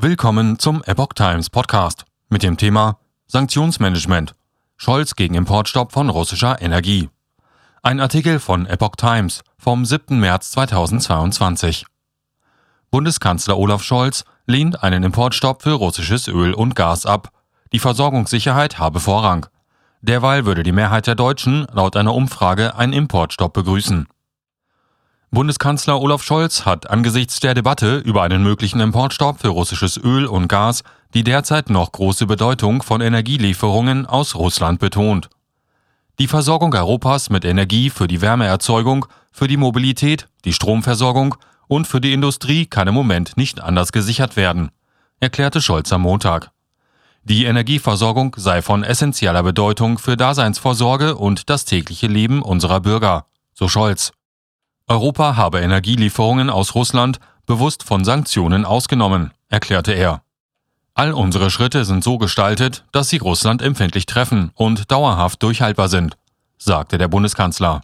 Willkommen zum Epoch Times Podcast mit dem Thema Sanktionsmanagement. Scholz gegen Importstopp von russischer Energie. Ein Artikel von Epoch Times vom 7. März 2022. Bundeskanzler Olaf Scholz lehnt einen Importstopp für russisches Öl und Gas ab. Die Versorgungssicherheit habe Vorrang. Derweil würde die Mehrheit der Deutschen laut einer Umfrage einen Importstopp begrüßen. Bundeskanzler Olaf Scholz hat angesichts der Debatte über einen möglichen Importstopp für russisches Öl und Gas die derzeit noch große Bedeutung von Energielieferungen aus Russland betont. Die Versorgung Europas mit Energie für die Wärmeerzeugung, für die Mobilität, die Stromversorgung und für die Industrie kann im Moment nicht anders gesichert werden, erklärte Scholz am Montag. Die Energieversorgung sei von essentieller Bedeutung für Daseinsvorsorge und das tägliche Leben unserer Bürger, so Scholz. Europa habe Energielieferungen aus Russland bewusst von Sanktionen ausgenommen, erklärte er. All unsere Schritte sind so gestaltet, dass sie Russland empfindlich treffen und dauerhaft durchhaltbar sind, sagte der Bundeskanzler.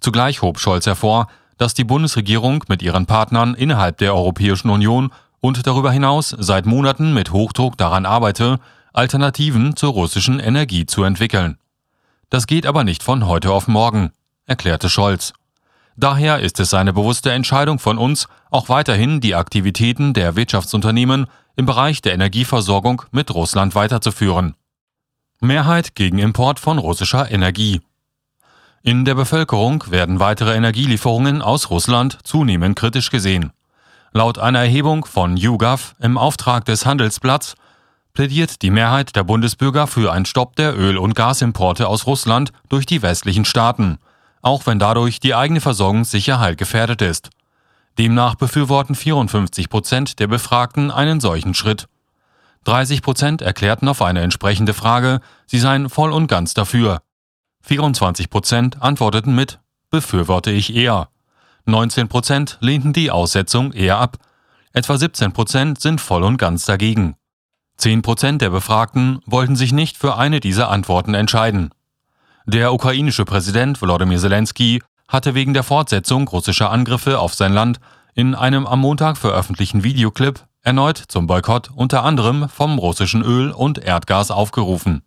Zugleich hob Scholz hervor, dass die Bundesregierung mit ihren Partnern innerhalb der Europäischen Union und darüber hinaus seit Monaten mit Hochdruck daran arbeite, Alternativen zur russischen Energie zu entwickeln. Das geht aber nicht von heute auf morgen, erklärte Scholz. Daher ist es eine bewusste Entscheidung von uns, auch weiterhin die Aktivitäten der Wirtschaftsunternehmen im Bereich der Energieversorgung mit Russland weiterzuführen. Mehrheit gegen Import von russischer Energie. In der Bevölkerung werden weitere Energielieferungen aus Russland zunehmend kritisch gesehen. Laut einer Erhebung von YouGov im Auftrag des Handelsblatts plädiert die Mehrheit der Bundesbürger für einen Stopp der Öl- und Gasimporte aus Russland durch die westlichen Staaten – auch wenn dadurch die eigene Versorgungssicherheit gefährdet ist. Demnach befürworten 54 Prozent der Befragten einen solchen Schritt. 30 Prozent erklärten auf eine entsprechende Frage, sie seien voll und ganz dafür. 24 Prozent antworteten mit befürworte ich eher. 19 Prozent lehnten die Aussetzung eher ab. Etwa 17 Prozent sind voll und ganz dagegen. 10 Prozent der Befragten wollten sich nicht für eine dieser Antworten entscheiden. Der ukrainische Präsident Volodymyr Zelensky hatte wegen der Fortsetzung russischer Angriffe auf sein Land in einem am Montag veröffentlichten Videoclip erneut zum Boykott unter anderem vom russischen Öl und Erdgas aufgerufen